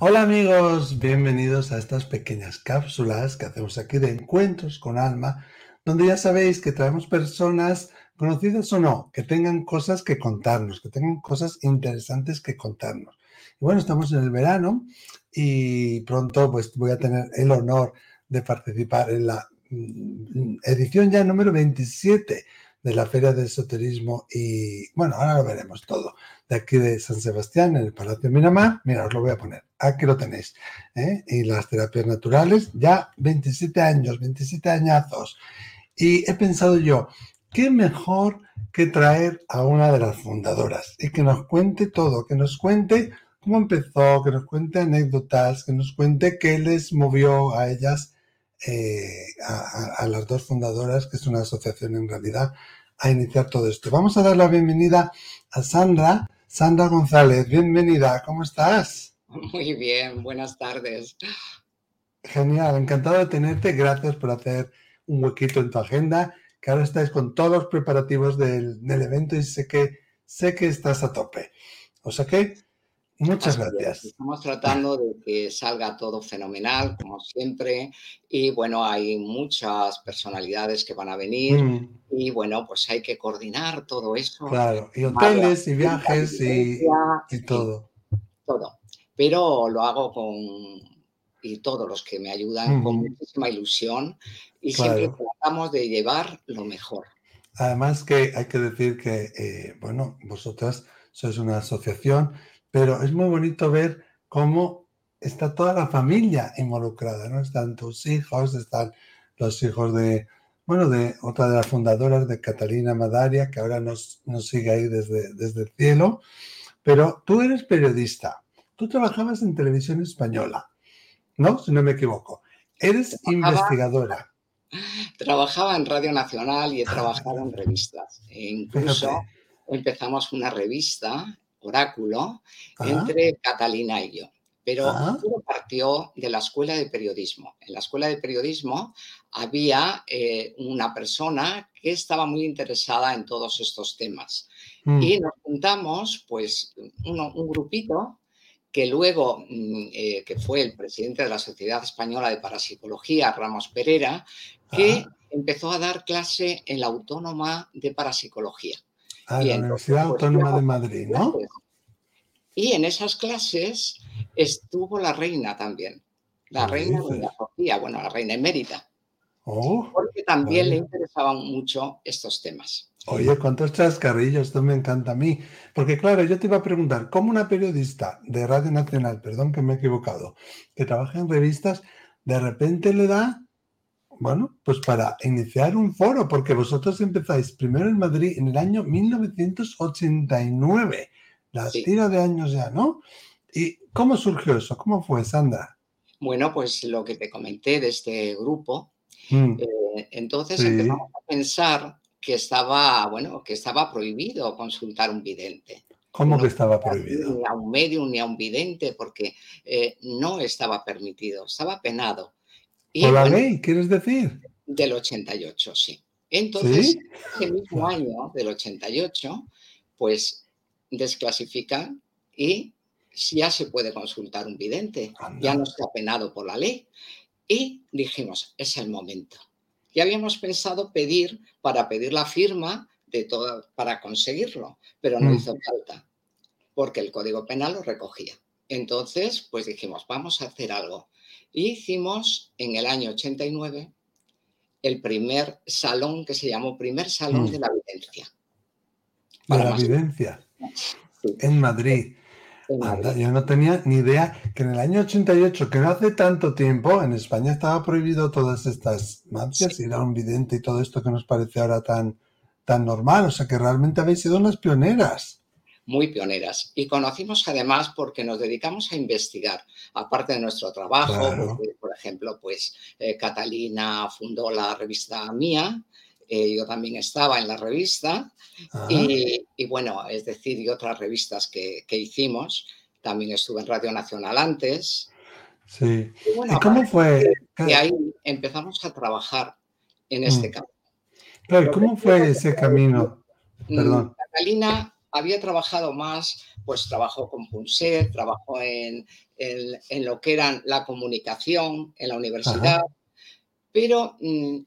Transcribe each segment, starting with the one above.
Hola amigos, bienvenidos a estas pequeñas cápsulas que hacemos aquí de encuentros con alma, donde ya sabéis que traemos personas conocidas o no, que tengan cosas que contarnos, que tengan cosas interesantes que contarnos. Y bueno, estamos en el verano y pronto pues voy a tener el honor de participar en la mm, edición ya número 27 de la Feria de Esoterismo y bueno, ahora lo veremos todo. De aquí de San Sebastián, en el Palacio Miramar, mira, os lo voy a poner, aquí lo tenéis. ¿eh? Y las terapias naturales, ya 27 años, 27 añazos. Y he pensado yo, ¿qué mejor que traer a una de las fundadoras y que nos cuente todo, que nos cuente cómo empezó, que nos cuente anécdotas, que nos cuente qué les movió a ellas eh, a, las dos fundadoras, que es una asociación en realidad, a iniciar todo esto. Vamos a dar la bienvenida a Sandra, Sandra González. Bienvenida, ¿cómo estás? Muy bien, buenas tardes. Genial, encantado de tenerte. Gracias por hacer un huequito en tu agenda, que ahora estáis con todos los preparativos del, del evento y sé que, sé que estás a tope. O sea que Muchas gracias. Estamos tratando de que salga todo fenomenal, como siempre. Y bueno, hay muchas personalidades que van a venir. Mm. Y bueno, pues hay que coordinar todo eso. Claro, y hoteles y viajes y, y, todo. Todo. Pero lo hago con. Y todos los que me ayudan con muchísima ilusión. Y siempre tratamos de llevar lo mejor. Además, que hay que decir que, eh, bueno, vosotras sois una asociación pero es muy bonito ver cómo está toda la familia involucrada, ¿no? Están tus hijos, están los hijos de, bueno, de otra de las fundadoras de Catalina Madaria, que ahora nos, nos sigue ahí desde, desde el cielo, pero tú eres periodista, tú trabajabas en televisión española, ¿no? Si no me equivoco. Eres investigadora. Trabajaba en Radio Nacional y he trabajado en revistas. E incluso empezamos una revista oráculo entre Catalina y yo. Pero todo partió de la escuela de periodismo. En la escuela de periodismo había eh, una persona que estaba muy interesada en todos estos temas. Mm. Y nos juntamos, pues, un grupito que luego, mm, eh, que fue el presidente de la Sociedad Española de Parapsicología, Ramos Pereira, que empezó a dar clase en la Autónoma de Parapsicología. Ah, la Universidad pues, Autónoma de Madrid, ¿no? Y en esas clases estuvo la reina también, la reina de Sofía, bueno, la reina emérita. Oh, porque también le interesaban mucho estos temas. Oye, ¿cuántos chascarrillos? Esto me encanta a mí. Porque claro, yo te iba a preguntar, ¿cómo una periodista de Radio Nacional, perdón que me he equivocado, que trabaja en revistas, de repente le da bueno, pues para iniciar un foro, porque vosotros empezáis primero en Madrid en el año 1989, la tira de años ya, ¿no? ¿Y cómo surgió eso? ¿Cómo fue, Sandra? Bueno, pues lo que te comenté de este grupo. Mm. Eh, entonces empezamos a pensar que estaba, bueno, que estaba prohibido consultar un vidente. ¿Cómo que estaba prohibido? Ni a un medium ni a un vidente, porque eh, no estaba permitido, estaba penado. ¿Por la ley, quieres decir? Del 88, sí. Entonces, ese mismo año del 88, pues desclasifican y ya se puede consultar un vidente, ya no está penado por la ley. Y dijimos, es el momento. Ya habíamos pensado pedir para pedir la firma de todo, para conseguirlo, pero no mm. hizo falta, porque el Código Penal lo recogía. Entonces, pues dijimos, vamos a hacer algo. Y hicimos en el año 89 el primer salón que se llamó Primer Salón mm. de la Evidencia. De la Evidencia. En Madrid. yo no tenía ni idea que en el año 88, que no hace tanto tiempo, en España estaba prohibido todas estas magias y era un vidente y todo esto que nos parece ahora tan, tan normal. O sea que realmente habéis sido unas pioneras muy pioneras. Y conocimos además porque nos dedicamos a investigar, aparte de nuestro trabajo, por ejemplo, pues eh, Catalina fundó la revista Mía, eh, yo también estaba en la revista, y, bueno, es decir, y otras revistas que, hicimos, también estuve en Radio Nacional antes. Sí. Y, cómo fue? Y ahí empezamos a trabajar en este mm. campo. ¿cómo fue ese camino? Mm, Perdón. Catalina había trabajado más, pues trabajó con Punset, trabajó en, en, lo que eran la comunicación en la universidad, pero mm,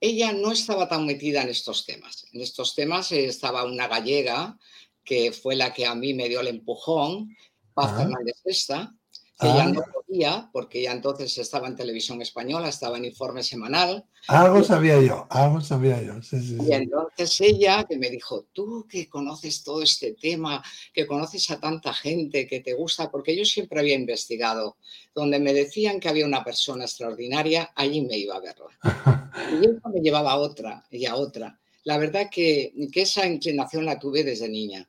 ella no estaba tan metida en estos temas. En estos temas estaba una gallega que fue la que a mí me dio el empujón, Paz Fernández Esta, que ya no podía, porque ya entonces estaba en televisión española, estaba en informe semanal. Algo sabía yo, algo sabía yo. y entonces ella que me dijo, tú que conoces todo este tema, que conoces a tanta gente, que te gusta, porque yo siempre había investigado, donde me decían que había una persona extraordinaria, allí me iba a verla. y eso me llevaba a otra y a otra. La verdad que, que esa inclinación la tuve desde niña.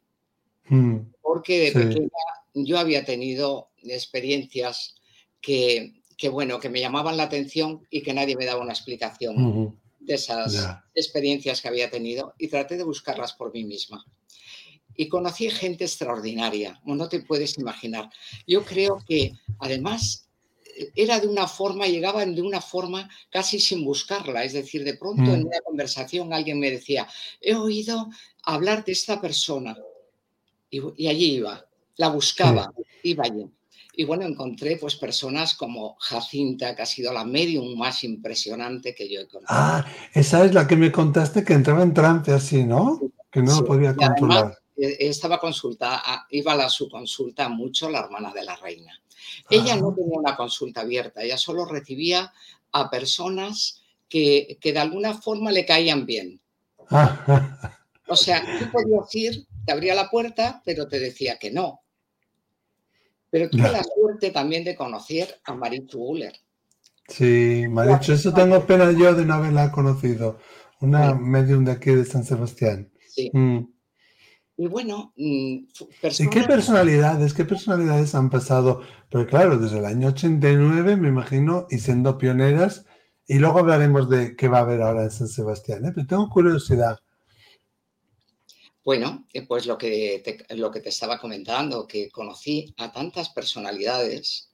Mm. Porque de pequeña yo había tenido experiencias que, bueno, que me llamaban la atención y que nadie me daba una explicación de esas experiencias que había tenido y traté de buscarlas por mí misma. Y conocí gente extraordinaria, no te puedes imaginar. Yo creo que además era de una forma, llegaban de una forma casi sin buscarla. Es decir, de pronto en mm. una conversación alguien me decía, he oído hablar de esta persona. Y, allí iba, la buscaba, iba allí. Y bueno, encontré pues personas como Jacinta, que ha sido la medium más impresionante que yo he conocido. Ah, esa es la que me contaste que entraba en trance así, ¿no? Que no lo podía controlar. Eh, estaba consulta, iba a su consulta mucho la hermana de la reina. Ella no ah. tenía una consulta abierta, ella solo recibía a personas que, que de alguna forma le caían bien. O sea, tú podías ir, te abría la puerta, pero te decía que no. Pero tuve la suerte también de conocer a Marichu Uller. Sí, Marichu, eso tengo pena yo de no haberla conocido. Una medium de aquí de San Sebastián. Sí. Mm. Y bueno, mm, ¿Y qué personalidades, qué personalidades han pasado? Pero claro, desde el año 89, me imagino, y siendo pioneras, y luego hablaremos de qué va a haber ahora en San Sebastián. ¿eh? Pero tengo curiosidad. Bueno, pues lo que, te, lo que te estaba comentando, que conocí a tantas personalidades,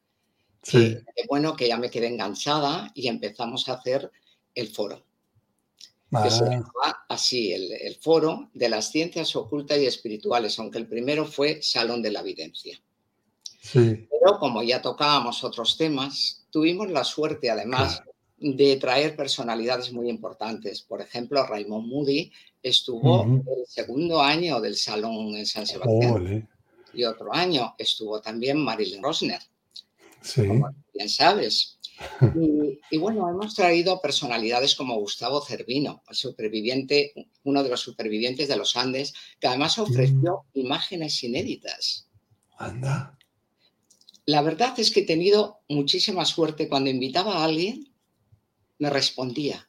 que, bueno, que ya me quedé enganchada y empezamos a hacer el foro. Que se llamaba así, el, foro de las ciencias ocultas y espirituales, aunque el primero fue Salón de la Evidencia. Pero como ya tocábamos otros temas, tuvimos la suerte además de traer personalidades muy importantes. Por ejemplo, Raymond Moody estuvo el segundo año del salón en San Sebastián. Y otro año estuvo también Marilyn Rosner. Sí. Como bien sabes. Y, bueno, hemos traído personalidades como Gustavo Cervino, el superviviente, uno de los supervivientes de los Andes, que además ofreció mm. imágenes inéditas. Anda. La verdad es que he tenido muchísima suerte cuando invitaba a alguien me respondía.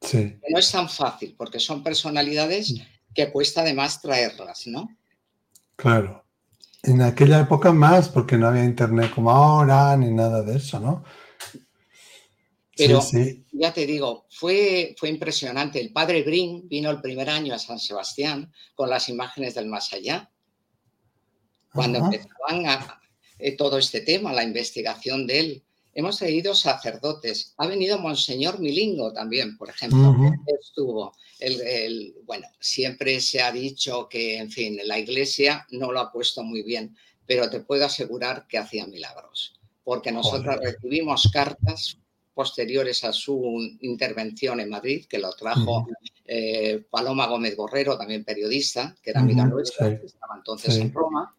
Sí. No es tan fácil porque son personalidades mm. que cuesta además traerlas, ¿no? Claro. En aquella época más, porque no había internet como ahora, ni nada de eso, ¿no? Pero ya te digo, fue, fue impresionante. El padre Green vino el primer año a San Sebastián con las imágenes del más allá. Cuando empezaban a, eh, todo este tema, la investigación de él, hemos traído sacerdotes. Ha venido Monseñor Milingo también, por ejemplo, estuvo. El, bueno, siempre se ha dicho que, en fin, la iglesia no lo ha puesto muy bien, pero te puedo asegurar que hacía milagros, porque nosotros recibimos cartas posteriores a su intervención en Madrid, que lo trajo eh, Paloma Gómez Borrero, también periodista, que era amiga nuestra, que estaba entonces en Roma,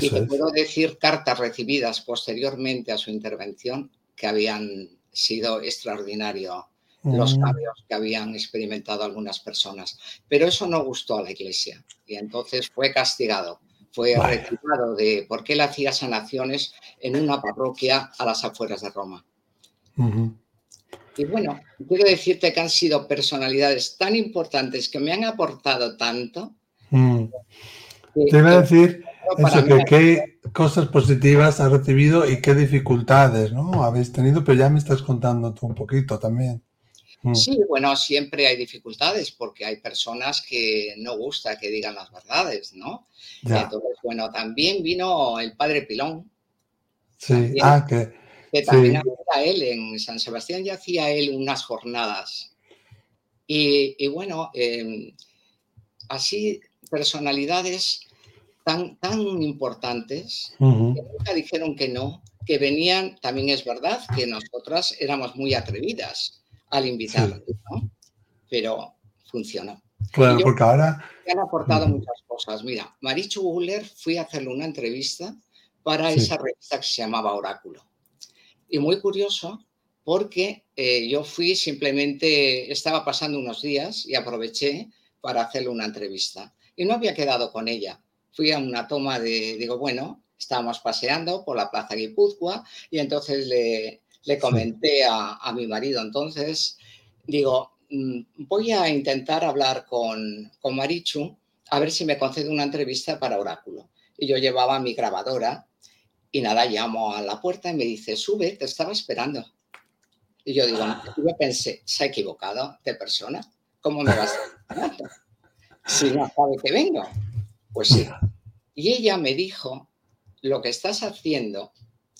y te puedo decir cartas recibidas posteriormente a su intervención que habían sido extraordinarios los mm. cambios que habían experimentado algunas personas. Pero eso no gustó a la iglesia y entonces fue castigado. Fue retirado de por qué él hacía sanaciones en una parroquia a las afueras de Roma. Y bueno, quiero decirte que han sido personalidades tan importantes que me han aportado tanto. Mm. Te iba a decir eso, que qué cosas positivas has recibido y qué dificultades ¿no? habéis tenido, pero ya me estás contando tú un poquito también. Mm. Sí, bueno, siempre hay dificultades porque hay personas que no gusta que digan las verdades, ¿no? Entonces, bueno, también vino el padre Pilón. Sí, ah, que, que también hacía él en San Sebastián, ya hacía él unas jornadas. Y, bueno, em, así personalidades tan, tan importantes que nunca dijeron que no, que venían, también es verdad que nosotras éramos muy atrevidas al invitarlos, ¿no? pero funcionó. Claro, porque ahora... han aportado muchas cosas. Mira, Marichu Guller fui a hacerle una entrevista para esa revista que se llamaba Oráculo. Y muy curioso porque eh, yo fui simplemente, estaba pasando unos días y aproveché para hacerle una entrevista. Y no había quedado con ella. Fui a una toma de, digo, bueno, estábamos paseando por la Plaza Guipúzcoa y entonces le, le comenté a, a, mi marido, entonces, digo, mm, voy a intentar hablar con, con Marichu a ver si me concede una entrevista para Oráculo. Y yo llevaba mi grabadora y nada, llamo a la puerta y me dice, sube, te estaba esperando. Y yo digo, ah. yo pensé, se ha equivocado de persona. ¿Cómo me vas a Si no sabe que vengo. Pues sí. Y ella me dijo, lo que estás haciendo,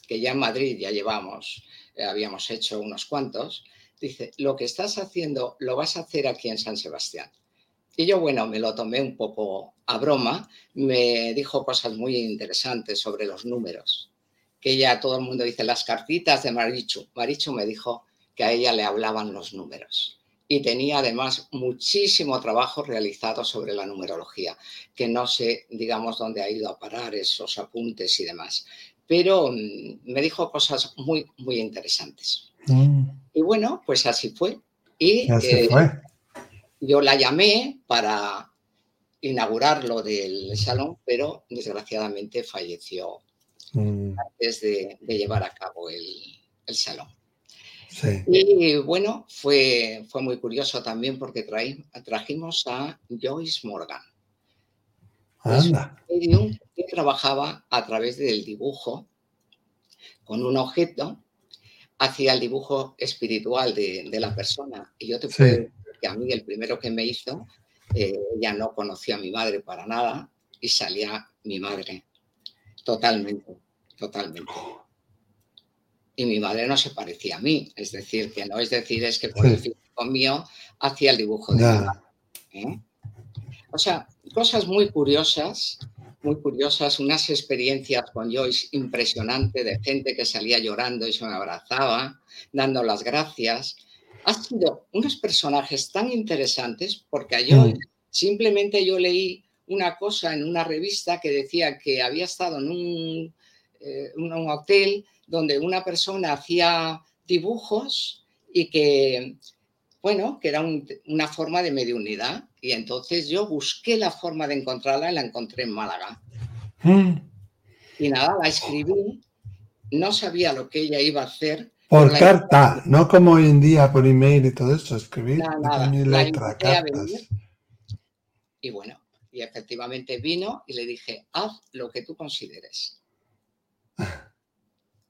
que ya en Madrid ya llevamos, eh, habíamos hecho unos cuantos, dice, lo que estás haciendo lo vas a hacer aquí en San Sebastián. Y yo, bueno, me lo tomé un poco a broma, me dijo cosas muy interesantes sobre los números, que ya todo el mundo dice las cartitas de Marichu. Marichu me dijo que a ella le hablaban los números y tenía además muchísimo trabajo realizado sobre la numerología, que no sé, digamos, dónde ha ido a parar esos apuntes y demás. Pero mm, me dijo cosas muy, muy interesantes. Mm. Y bueno, pues así fue. Y eh, yo la llamé para inaugurar lo del salón, pero desgraciadamente falleció mm. antes de, llevar a cabo el salón. Y bueno, fue, fue muy curioso también porque trajimos a Joyce Morgan. Anda. que trabajaba a través del dibujo con un objeto, hacía el dibujo espiritual de, la persona. Y yo te puedo decir que a mí el primero que me hizo, eh, ya no conocía a mi madre para nada y salía mi madre. Totalmente, totalmente. Oh y mi madre no se parecía a mí. Es decir, que no es decir, es que por el físico mío hacía el dibujo de mi madre. ¿eh? O sea, cosas muy curiosas, muy curiosas, unas experiencias con Joyce impresionante de gente que salía llorando y se me abrazaba, dando las gracias. Ha sido unos personajes tan interesantes porque a Joyce simplemente yo leí una cosa en una revista que decía que había estado en un, eh, un hotel donde una persona hacía dibujos y que, bueno, que era una forma de mediunidad. Y entonces yo busqué la forma de encontrarla y la encontré en Málaga. Mm. Y nada, la escribí. No sabía lo que ella iba a hacer. Por carta, no como hoy en día por email y todo eso, escribir. Nada, nada. y bueno, y efectivamente vino y le dije, haz lo que tú consideres.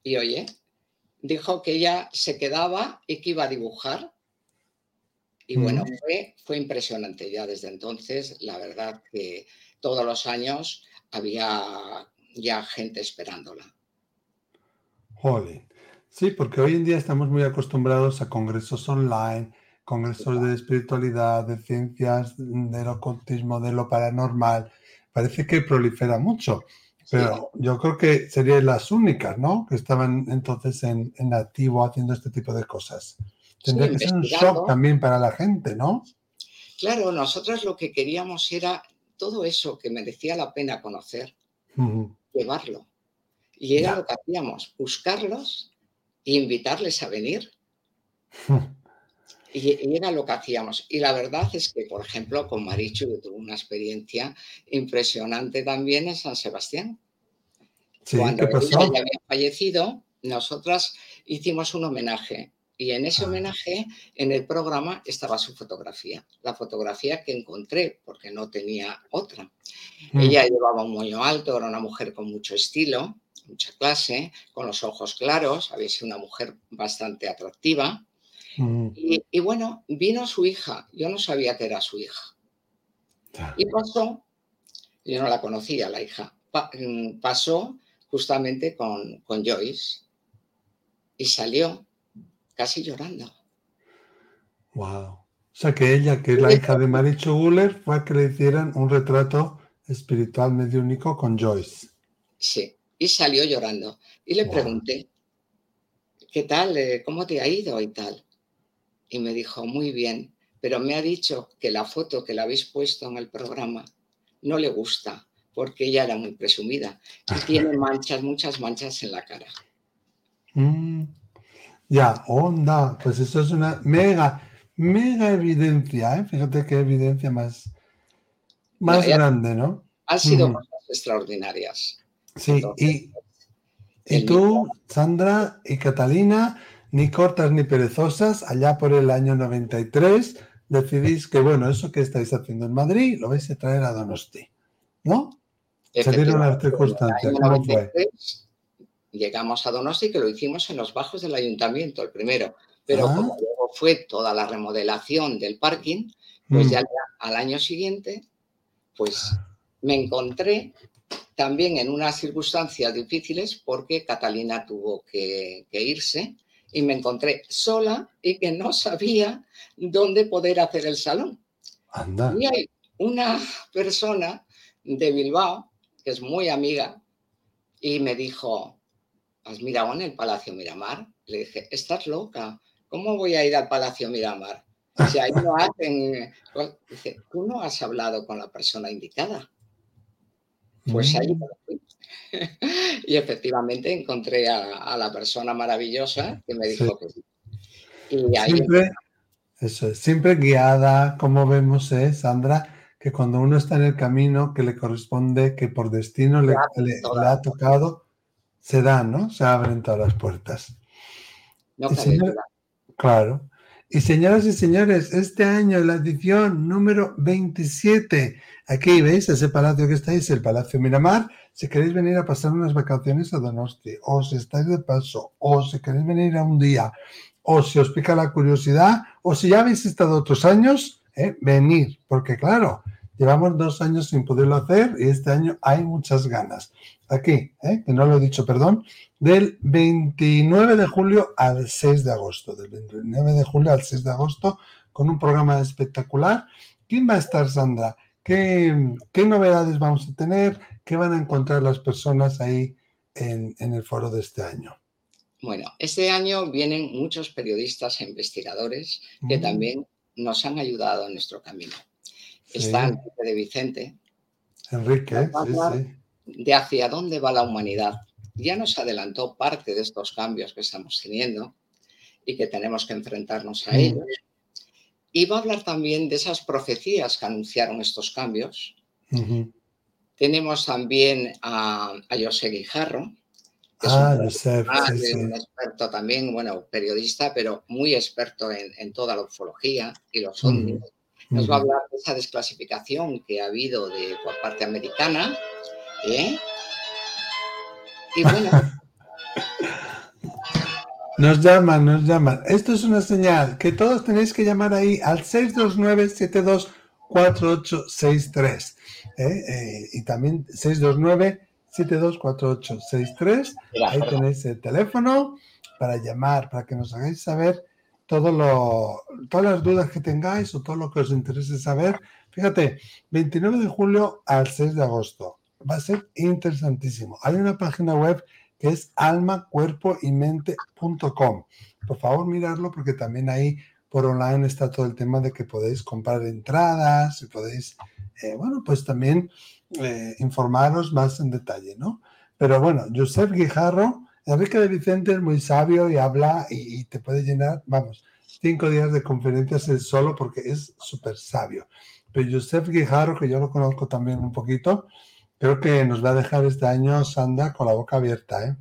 Y oye, dijo que ella se quedaba y que iba a dibujar. Y bueno, fue, fue impresionante ya desde entonces. La verdad que todos los años había ya gente esperándola. Joder. Sí, porque hoy en día estamos muy acostumbrados a congresos online, congresos de espiritualidad, de ciencias, del ocultismo, de lo paranormal. Parece que prolifera mucho. Pero yo creo que serían las únicas, ¿no? Que estaban entonces en, en activo haciendo este tipo de cosas. Tendría que ser un shock también para la gente, ¿no? Claro, nosotros lo que queríamos era todo eso que merecía la pena conocer, llevarlo. Y era lo que hacíamos, buscarlos e invitarles a venir. y, era lo que hacíamos. Y la verdad es que, por ejemplo, con Marichu yo tuve una experiencia impresionante también en San Sebastián. Cuando ella había fallecido, nosotras hicimos un homenaje y en ese ah. homenaje, en el programa, estaba su fotografía, la fotografía que encontré, porque no tenía otra. Mm. Ella llevaba un moño alto, era una mujer con mucho estilo, mucha clase, con los ojos claros, había sido una mujer bastante atractiva. Mm. Y, y, bueno, vino su hija, yo no sabía que era su hija. Y pasó, yo no la conocía, la hija, mm, pasó justamente con, con Joyce y salió casi llorando. Wow. O sea que ella, que es la hija de Marichu Guller, fue a que le hicieran un retrato espiritual mediúnico con Joyce. Sí, y salió llorando. Y le pregunté, ¿qué tal? Eh, ¿Cómo te ha ido y tal? Y me dijo, muy bien, pero me ha dicho que la foto que le habéis puesto en el programa no le gusta porque ella era muy presumida y tiene manchas, muchas manchas en la cara. Mm, ya, onda, pues eso es una mega, mega evidencia, ¿eh? Fíjate qué evidencia más, más grande, ¿no? Han sido cosas extraordinarias. Sí, y, y tú, Sandra y Catalina, ni cortas ni perezosas, allá por el año 93, decidís que, bueno, eso que estáis haciendo en Madrid lo vais a traer a Donosti, ¿no? Se dieron las circunstancias. Llegamos a Donosti, que lo hicimos en los bajos del ayuntamiento, el primero. Pero ah. como luego fue toda la remodelación del parking, pues mm. ya al año siguiente, pues me encontré también en unas circunstancias difíciles porque Catalina tuvo que, irse y me encontré sola y que no sabía dónde poder hacer el salón. Y hay una persona de Bilbao que es muy amiga, y me dijo, ¿has mirado en el Palacio Miramar? Le dije, estás loca, ¿cómo voy a ir al Palacio Miramar? Si ahí no hacen... Dice, tú no has hablado con la persona indicada. Pues ahí mm. y efectivamente encontré a, la persona maravillosa que me dijo que sí. Y ahí siempre, eso es, siempre guiada, como vemos, ¿eh, Sandra? que cuando uno está en el camino que le corresponde, que por destino le, ha tocado, se dan, ¿no? Se abren todas las puertas. claro. Y señoras y señores, este año la edición número 27. Aquí veis ese palacio que estáis, el Palacio Miramar. Si queréis venir a pasar unas vacaciones a Donosti, o si estáis de paso, o si queréis venir a un día, o si os pica la curiosidad, o si ya habéis estado otros años, ¿eh? venir, porque claro, llevamos dos años sin poderlo hacer y este año hay muchas ganas. Aquí, ¿eh? que no lo he dicho, perdón, del 29 de julio al 6 de agosto, del 29 de julio al 6 de agosto, con un programa espectacular. ¿Quién va a estar, Sandra? ¿Qué, qué novedades vamos a tener? ¿Qué van a encontrar las personas ahí en, en el foro de este año? Bueno, este año vienen muchos periodistas e investigadores que mm. también nos han ayudado en nuestro camino. Está Enrique de Vicente. Enrique, sí, sí. De hacia dónde va la humanidad. Ya nos adelantó parte de estos cambios que estamos teniendo y que tenemos que enfrentarnos a ellos. Y va a hablar también de esas profecías que anunciaron estos cambios. Tenemos también a, a José Guijarro, que es ah, un, un, experto también, bueno, periodista, pero muy experto en, toda la ufología y los ovnis. Nos va a hablar de esa desclasificación que ha habido de, por parte americana. ¿eh? Y bueno. Nos llaman, nos llaman. Esto es una señal que todos tenéis que llamar ahí al 629-724863. ¿eh? Eh, y también 629-724863. Ahí tenéis el teléfono para llamar, para que nos hagáis saber todo lo, todas las dudas que tengáis o todo lo que os interese saber. Fíjate, 29 de julio al 6 de agosto. Va a ser interesantísimo. Hay una página web que es almacuerpoymente.com. Por favor, mirarlo porque también ahí por online está todo el tema de que podéis comprar entradas y podéis, eh, bueno, pues también eh, informaros más en detalle, ¿no? Pero bueno, Josep Guijarro Enrique de Vicente es muy sabio y habla y, te puede llenar, vamos, cinco días de conferencias él solo porque es súper sabio. Pero Joseph Guijarro, que yo lo conozco también un poquito, creo que nos va a dejar este año Sanda con la boca abierta, ¿eh?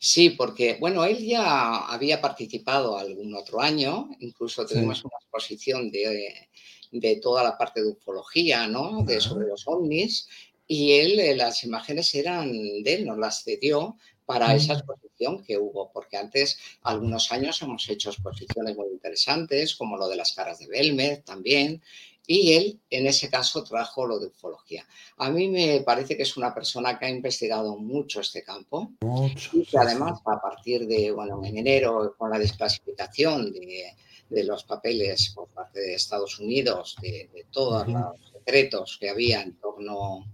Sí, porque, bueno, él ya había participado algún otro año, incluso tenemos una exposición de, de, toda la parte de ufología, ¿no? De sobre los ovnis, y él, eh, las imágenes eran de él, nos las cedió para esa exposición que hubo, porque antes, algunos años, hemos hecho exposiciones muy interesantes, como lo de las caras de Belmez también, y él, en ese caso, trajo lo de ufología. A mí me parece que es una persona que ha investigado mucho este campo y que además, a partir de, bueno, en enero, con la desclasificación de, los papeles por parte de Estados Unidos, de, todos los secretos que había en torno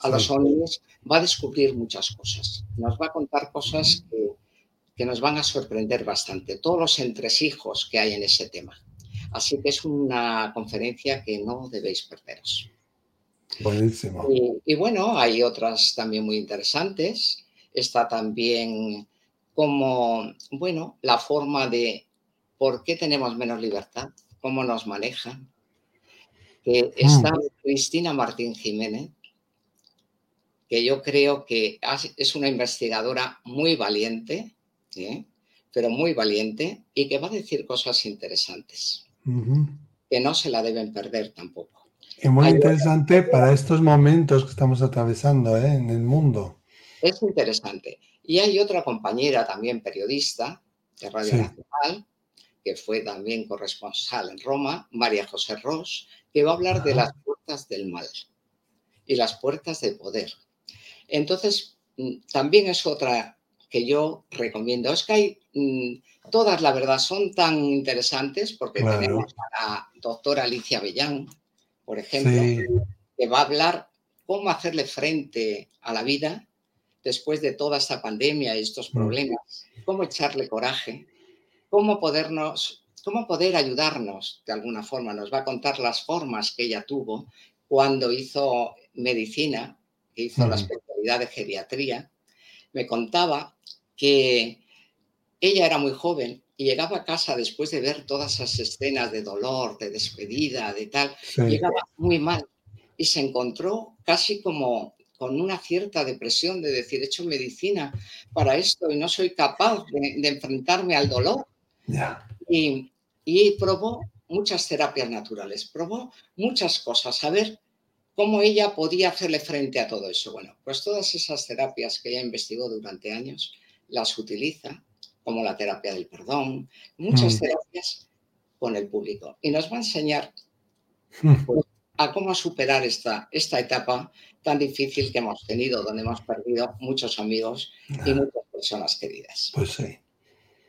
a los ovnis, va a descubrir muchas cosas. Nos va a contar cosas que, que nos van a sorprender bastante, todos los entresijos que hay en ese tema. Así que es una conferencia que no debéis perderos. Buenísimo. Y, bueno, hay otras también muy interesantes. Está también como, bueno, la forma de por qué tenemos menos libertad, cómo nos manejan. Que está mm. Cristina Martín Jiménez, que yo creo que es una investigadora muy valiente, pero muy valiente, y que va a decir cosas interesantes, que no se la deben perder tampoco. Y muy interesante para estos momentos que estamos atravesando ¿eh? en el mundo. Es interesante. Y hay otra compañera también periodista de Radio Nacional, que fue también corresponsal en Roma, María José Ross, que va a hablar de las puertas del mal y las puertas del poder. Entonces, mm, también es otra que yo recomiendo. Es que hay, mm, todas, la verdad, son tan interesantes porque tenemos a la doctora Alicia Bellán, por ejemplo, que va a hablar cómo hacerle frente a la vida después de toda esta pandemia y estos mm. problemas, cómo echarle coraje, cómo podernos, cómo poder ayudarnos de alguna forma. Nos va a contar las formas que ella tuvo cuando hizo medicina, que hizo de geriatría, me contaba que ella era muy joven y llegaba a casa después de ver todas esas escenas de dolor, de despedida, de tal, llegaba muy mal y se encontró casi como con una cierta depresión de decir, he hecho medicina para esto y no soy capaz de, enfrentarme al dolor. Y, y probó muchas terapias naturales, probó muchas cosas, a ver ¿Cómo ella podía hacerle frente a todo eso? Bueno, pues todas esas terapias que ella investigó durante años las utiliza, como la terapia del perdón, muchas mm. terapias con el público. Y nos va a enseñar hmm. pues, a cómo superar esta, esta etapa tan difícil que hemos tenido, donde hemos perdido muchos amigos y muchas personas queridas. Pues sí.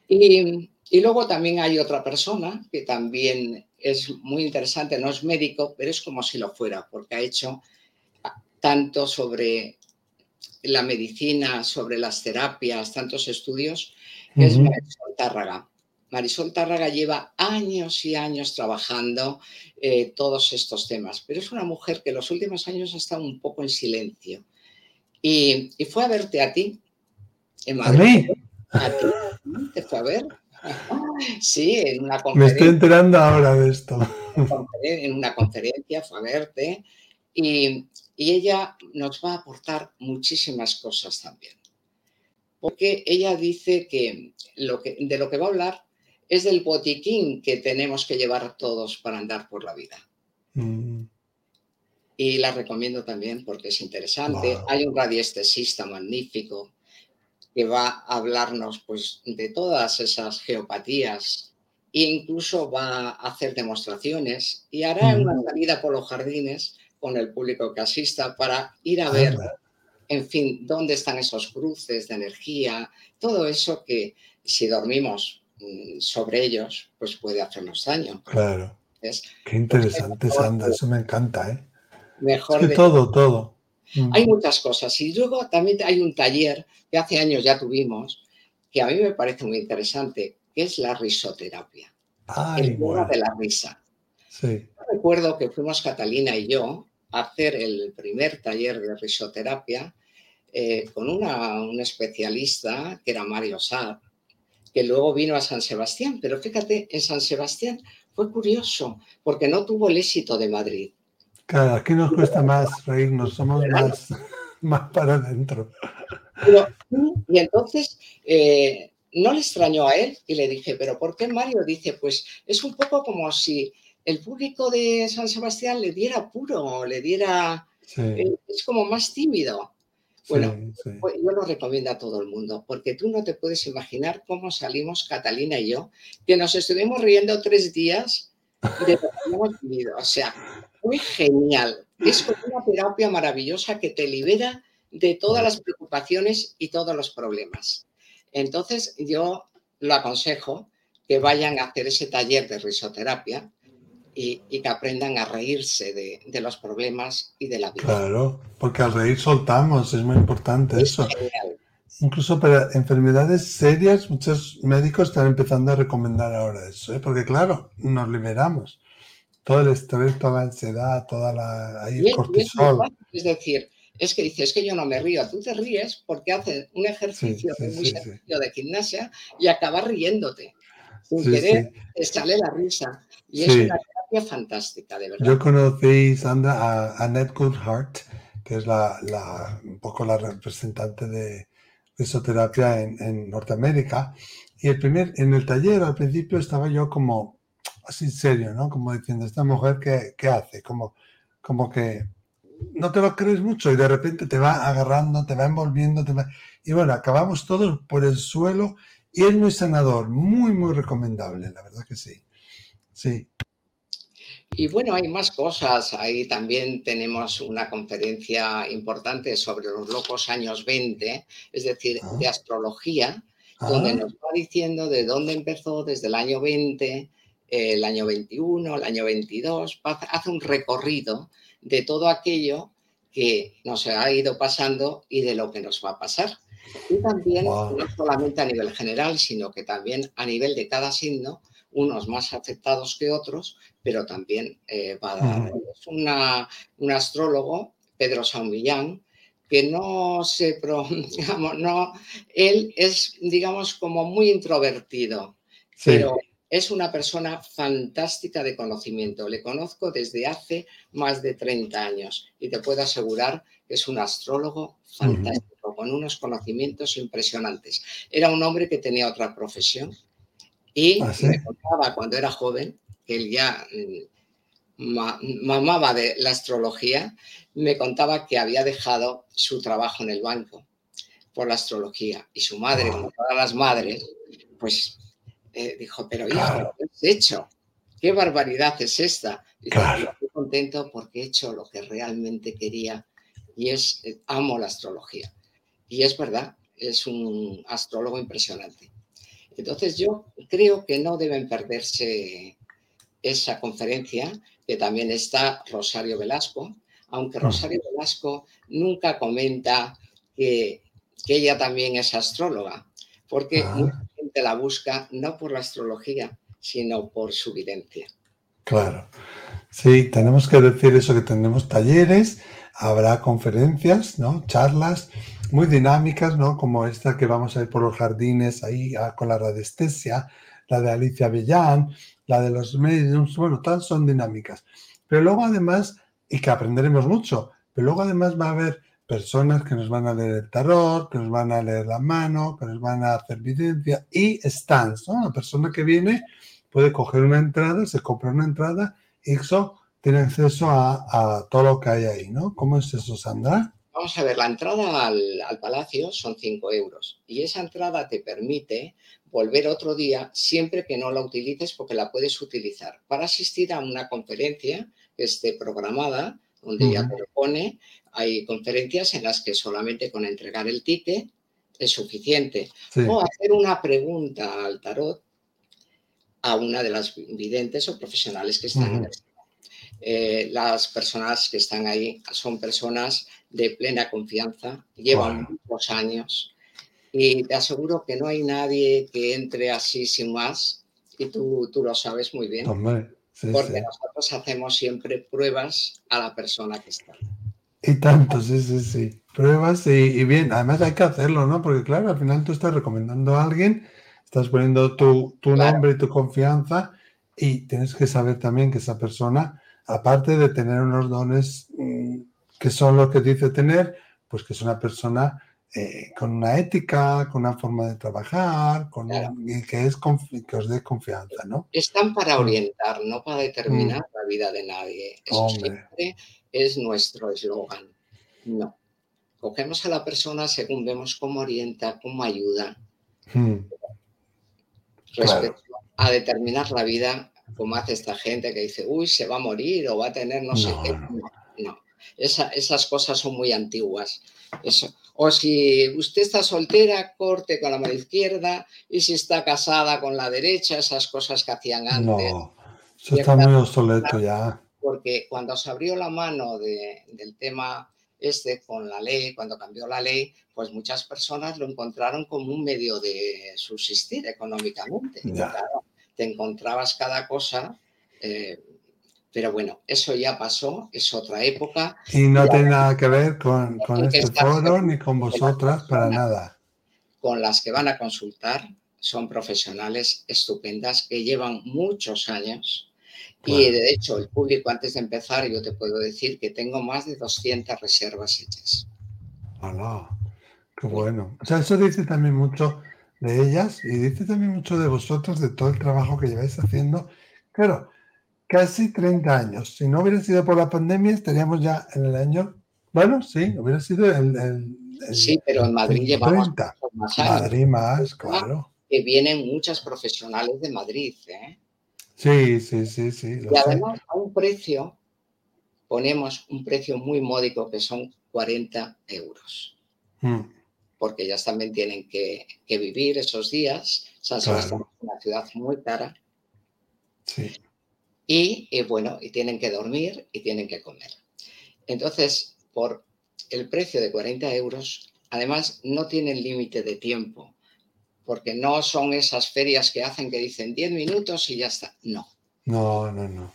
Y, y luego también hay otra persona que también es muy interesante, no es médico, pero es como si lo fuera, porque ha hecho tanto sobre la medicina, sobre las terapias, tantos estudios, que es Marisol Tárraga. Marisol Tárraga lleva años y años trabajando eh, todos estos temas, pero es una mujer que en los últimos años ha estado un poco en silencio. Y, fue a verte a ti en Madrid. ¿A ti? ¿Te fue a ver? Sí, en una conferencia. Me estoy enterando ahora de esto. En una conferencia fue a verte y, ella nos va a aportar muchísimas cosas también. Porque ella dice que, lo que de lo que va a hablar es del botiquín que tenemos que llevar todos para andar por la vida. Mm. Y la recomiendo también porque es interesante. Hay un radiestesista magnífico que va a hablarnos pues, de todas esas geopatías e incluso va a hacer demostraciones y hará una salida por los jardines con el público que asista para ir a ver, en fin, dónde están esos cruces de energía, todo eso que si dormimos mm, sobre ellos, pues puede hacernos daño. Claro. Qué interesante, Sandra, eso me encanta, ¿eh? Mejor de todo, todo. Hay muchas cosas. Y luego también hay un taller que hace años ya tuvimos, que a mí me parece muy interesante, que es la risoterapia. el bueno. de la risa. recuerdo que fuimos Catalina y yo a hacer el primer taller de risoterapia eh, con una, un especialista que era Mario Saab, que luego vino a San Sebastián. Pero fíjate, en San Sebastián fue curioso, porque no tuvo el éxito de Madrid. Claro, aquí nos cuesta más reírnos, somos más, más para adentro. y entonces eh, no le extrañó a él y le dije, ¿pero por qué Mario? Dice, pues es un poco como si el público de San Sebastián le diera puro, le diera... Eh, es como más tímido. Bueno, pues yo lo recomiendo a todo el mundo, porque tú no te puedes imaginar cómo salimos Catalina y yo, que nos estuvimos riendo tres días de lo que hemos vivido. O sea, muy genial. Es una terapia maravillosa que te libera de todas las preocupaciones y todos los problemas. Entonces, yo lo aconsejo que vayan a hacer ese taller de risoterapia y, que aprendan a reírse de, los problemas y de la vida. Claro, porque al reír soltamos, es muy importante eso. Incluso para enfermedades serias, muchos médicos están empezando a recomendar ahora eso, ¿eh? porque claro, nos liberamos. Todo el estrés, toda la ansiedad, toda la ahí, cortisol. Es, decir, es que dices que yo no me río, tú te ríes porque haces un ejercicio muy sencillo de gimnasia y acabas riéndote. Sin querer, te sale la risa. Y es una terapia fantástica, de verdad. Yo conocí, Sandra, a Annette Goodhart, que es la, un poco la representante de, fisioterapia en, Norteamérica. Y el primer, en el taller al principio estaba yo como así serio, ¿no? Como diciendo, esta mujer, ¿qué, qué hace? Como, como que no te lo crees mucho y de repente te va agarrando, te va envolviendo, te va... Y bueno, acabamos todos por el suelo y es muy sanador, muy, muy recomendable, la verdad que sí. Sí. Y bueno, hay más cosas. Ahí también tenemos una conferencia importante sobre los locos años 20, es decir, ah. de astrología, donde ah. nos va diciendo de dónde empezó desde el año 20, el año 21, el año 22, hace un recorrido de todo aquello que nos ha ido pasando y de lo que nos va a pasar. Y también, no solamente a nivel general, sino que también a nivel de cada signo, unos más afectados que otros, pero también eh, va a dar. Es un astrólogo, Pedro Millán, que no se, digamos, no, él es, digamos, como muy introvertido, pero es una persona fantástica de conocimiento. Le conozco desde hace más de 30 años y te puedo asegurar que es un astrólogo fantástico, con unos conocimientos impresionantes. Era un hombre que tenía otra profesión, y ¿Ah, me contaba cuando era joven, que él ya mm, mamaba de la astrología, me contaba que había dejado su trabajo en el banco por la astrología. Y su madre, como todas las madres, pues eh, dijo, pero hijo, ¿qué has hecho? ¿Qué barbaridad es esta? Y estoy contento porque he hecho lo que realmente quería y es, eh, amo la astrología. Y es verdad, es un astrólogo impresionante. Entonces yo creo que no deben perderse esa conferencia, que también está Rosario Velasco, aunque mm. Rosario Velasco nunca comenta que, ella también es astróloga, porque ah. La busca no por la astrología, sino por su videncia. Claro. Sí, tenemos que decir eso, que tenemos talleres, habrá conferencias, ¿no? Charlas muy dinámicas, ¿no? Como esta que vamos a ir por los jardines ahí ah, con la radiestesia, la de Alicia Villán, la de los mediums, bueno, todas son dinámicas. Pero luego además, y que aprenderemos mucho, pero luego además va a haber personas que nos van a leer el tarot, que nos van a leer la mano, que nos van a hacer evidencia y stands, ¿no? La persona que viene puede coger una entrada, se compra una entrada y eso tiene acceso a, a todo lo que hay ahí, ¿no? ¿Cómo es eso, Sandra? Vamos a ver, la entrada al, palacio son 5 euros y esa entrada te permite volver otro día siempre que no la utilices porque la puedes utilizar para asistir a una conferencia que esté programada, donde ya te lo pone. Hay conferencias en las que solamente con entregar el ticket es suficiente. O hacer una pregunta al tarot a una de las videntes o profesionales que están en el eh, las personas que están ahí son personas de plena confianza, llevan muchos años y te aseguro que no hay nadie que entre así sin más y tú, tú lo sabes muy bien. porque nosotros hacemos siempre pruebas a la persona que está. Y tanto, sí, sí, sí. Pruebas y, bien, además hay que hacerlo, ¿no? Porque claro, al final tú estás recomendando a alguien, estás poniendo tu, tu nombre y tu confianza y tienes que saber también que esa persona aparte de tener unos dones mm, que son los que dice tener, pues que es una persona eh, con una ética, con una forma de trabajar, con que, es, que os dé confianza, ¿no? Están para orientar, no para determinar mm. la vida de nadie. Eso siempre es nuestro eslogan. No. Cogemos a la persona según vemos cómo orienta, cómo ayuda. Respecto a determinar la vida como hace esta gente que dice, uy, se va a morir o va a tener no, sé qué. No, esas cosas son muy antiguas. Eso. O si usted está soltera, corte con la mano izquierda y si está casada con la derecha, esas cosas que hacían antes. Eso está muy obsoleto ya. Porque cuando se abrió la mano del tema este con la ley, cuando cambió la ley, pues muchas personas lo encontraron como un medio de subsistir económicamente. Claro, te encontrabas cada cosa. Eh, pero bueno, eso ya pasó, es otra época. Y no tiene nada que ver con, con este foro ni con vosotras para nada. Con las que van a consultar son profesionales estupendas que llevan muchos años. Y de hecho, el público, antes de empezar, yo te puedo decir que tengo más de 200 reservas hechas. ¡Hala! ¡Qué bueno! O sea, eso dice también mucho de ellas y dice también mucho de vosotros, de todo el trabajo que lleváis haciendo. Claro, casi 30 años. Si no hubiera sido por la pandemia, estaríamos ya en el año. Bueno, sí, hubiera sido el. sí, pero en Madrid llevamos más años. Madrid más, claro. Que vienen muchas profesionales de Madrid, ¿eh? Sí, sí, sí, sí. Y además, a un precio, ponemos un precio muy módico que son 40 euros. Mm. Porque ellas también tienen que, vivir esos días. San Sebastián es una ciudad muy cara. Sí y, bueno, y tienen que dormir y tienen que comer. Entonces, por el precio de 40 euros, además no tienen límite de tiempo, porque no son esas ferias que hacen que dicen 10 minutos y ya está. No. No, no, no.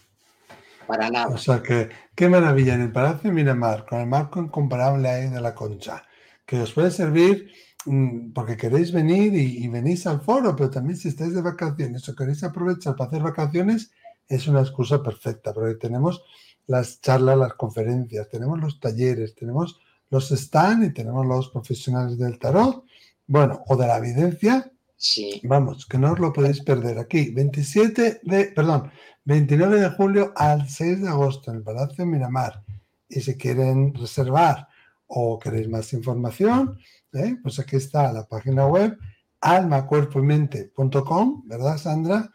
Para nada. O sea que, qué maravilla en el Palacio Miramar, con el marco incomparable ahí de la concha, que os puede servir mm, porque queréis venir y, y venís al foro, pero también si estáis de vacaciones o queréis aprovechar para hacer vacaciones, es una excusa perfecta, porque tenemos las charlas, las conferencias, tenemos los talleres, tenemos los stands y tenemos los profesionales del tarot, bueno, o de la evidencia. Sí. Vamos, que no os lo podéis perder aquí. 27 de, perdón, 29 de julio al 6 de agosto en el Palacio Miramar. Y si quieren reservar o queréis más información, ¿eh? pues aquí está la página web almacuerpoymente.com, ¿verdad, Sandra?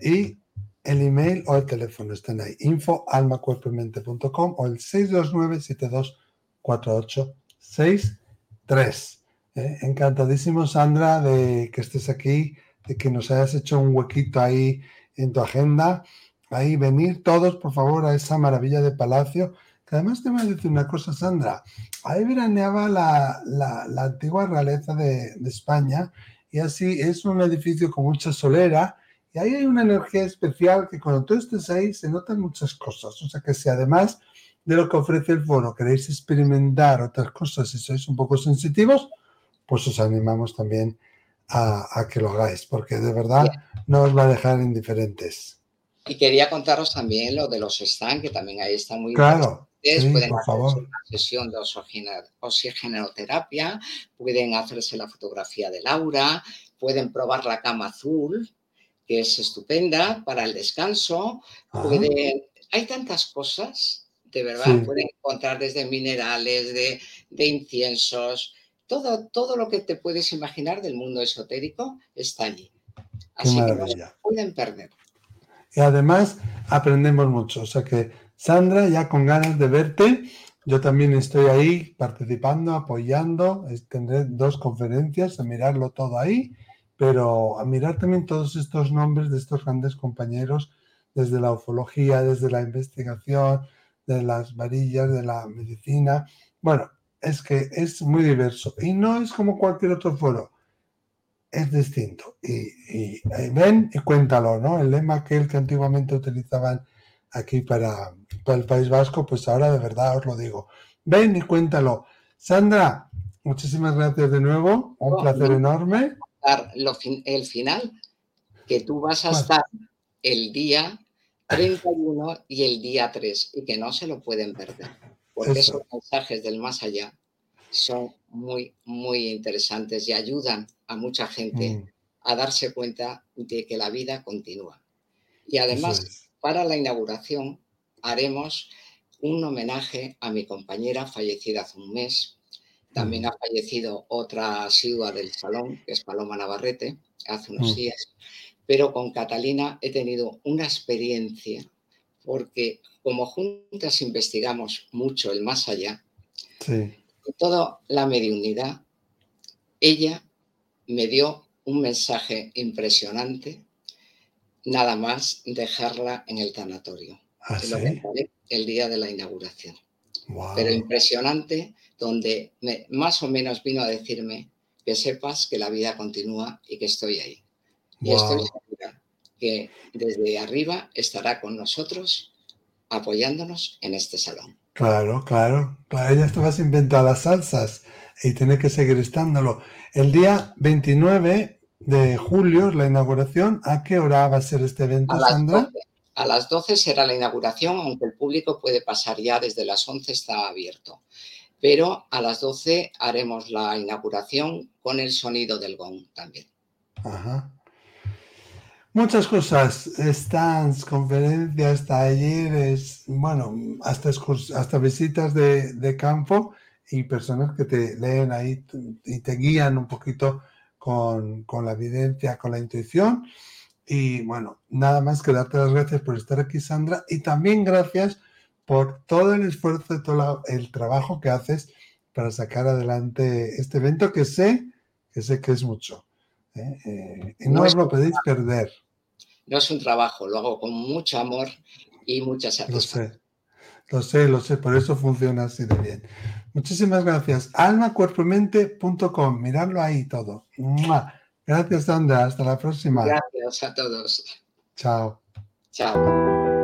Y el email o el teléfono están ahí. Info almacuerpomente.com o el 629-724863. ¿Eh? Encantadísimo, Sandra, de que estés aquí, de que nos hayas hecho un huequito ahí en tu agenda. Ahí venir todos, por favor, a esa maravilla de palacio. Que además te voy a decir una cosa, Sandra. Ahí veraneaba la, la, antigua realeza de, España y así es un edificio con mucha solera y ahí hay una energía especial que cuando tú estés ahí se notan muchas cosas. O sea que si además de lo que ofrece el foro queréis experimentar otras cosas y sois un poco sensitivos, pues os animamos también a, que lo hagáis, porque de verdad no os va a dejar indiferentes. Y quería contaros también lo de los stands, que también ahí está muy claro. pueden favor. una sesión de oxigenoterapia, pueden hacerse la fotografía de Laura, pueden probar la cama azul, que es estupenda para el descanso. hay tantas cosas, de verdad, pueden encontrar desde minerales, de, inciensos, todo, todo lo que te puedes imaginar del mundo esotérico está allí. Así que no pueden perder. Y además aprendemos mucho. O sea que, Sandra, ya con ganas de verte, yo también estoy ahí participando, apoyando. Tendré dos conferencias, a mirarlo todo ahí pero a mirar también todos estos nombres de estos grandes compañeros, desde la ufología, desde la investigación, de las varillas, de la medicina. Bueno, es que es muy diverso y no es como cualquier otro foro, es distinto. Y, ven y cuéntalo, ¿no? El lema que que antiguamente utilizaban aquí para, para el País Vasco, pues ahora de verdad os lo digo. Ven y cuéntalo. Sandra, muchísimas gracias de nuevo, un oh, placer enorme el final, que tú vas a estar el día 31 y el día 3 y que no se lo pueden perder, porque esos mensajes del más allá son muy, muy interesantes y ayudan a mucha gente mm. a darse cuenta de que la vida continúa. Y además, para la inauguración haremos un homenaje a mi compañera fallecida hace un mes, también ha fallecido otra asidua del salón, que es Paloma Navarrete, hace unos mm. días. Pero con Catalina he tenido una experiencia, porque como juntas investigamos mucho el más allá, sí. toda la mediunidad, ella me dio un mensaje impresionante. nada más dejarla en el tanatorio. ¿Ah, el día de la inauguración. Pero impresionante, donde más o menos vino a decirme que sepas que la vida continúa y que estoy ahí. Y estoy segura que desde arriba estará con nosotros apoyándonos en este salón. Claro, claro. Para ella estabas inventando las salsas y tiene que seguir estándolo. El día 29 de julio, la inauguración, ¿a qué hora va a ser este evento, a Sandra? A las 12 será la inauguración, aunque el público puede pasar ya desde las 11, está abierto. Pero a las 12 haremos la inauguración con el sonido del gong también. Ajá. Muchas cosas, stands, conferencias, talleres, bueno, hasta, hasta visitas de, campo y personas que te leen ahí y te guían un poquito con, con, la evidencia, con la intuición. Y bueno, nada más que darte las gracias por estar aquí, Sandra, y también gracias por todo el esfuerzo y todo el trabajo que haces para sacar adelante este evento que sé que sé que es mucho. ¿Eh? Eh, y no, os lo podéis perder no es un trabajo, lo hago con mucho amor y mucha satisfacción. Lo sé, lo sé, lo sé, por eso funciona así de bien. Muchísimas gracias. almacuerpomente.com, miradlo ahí todo. Gracias, Sandra. Hasta la próxima. Gracias a todos. Chao. Chao.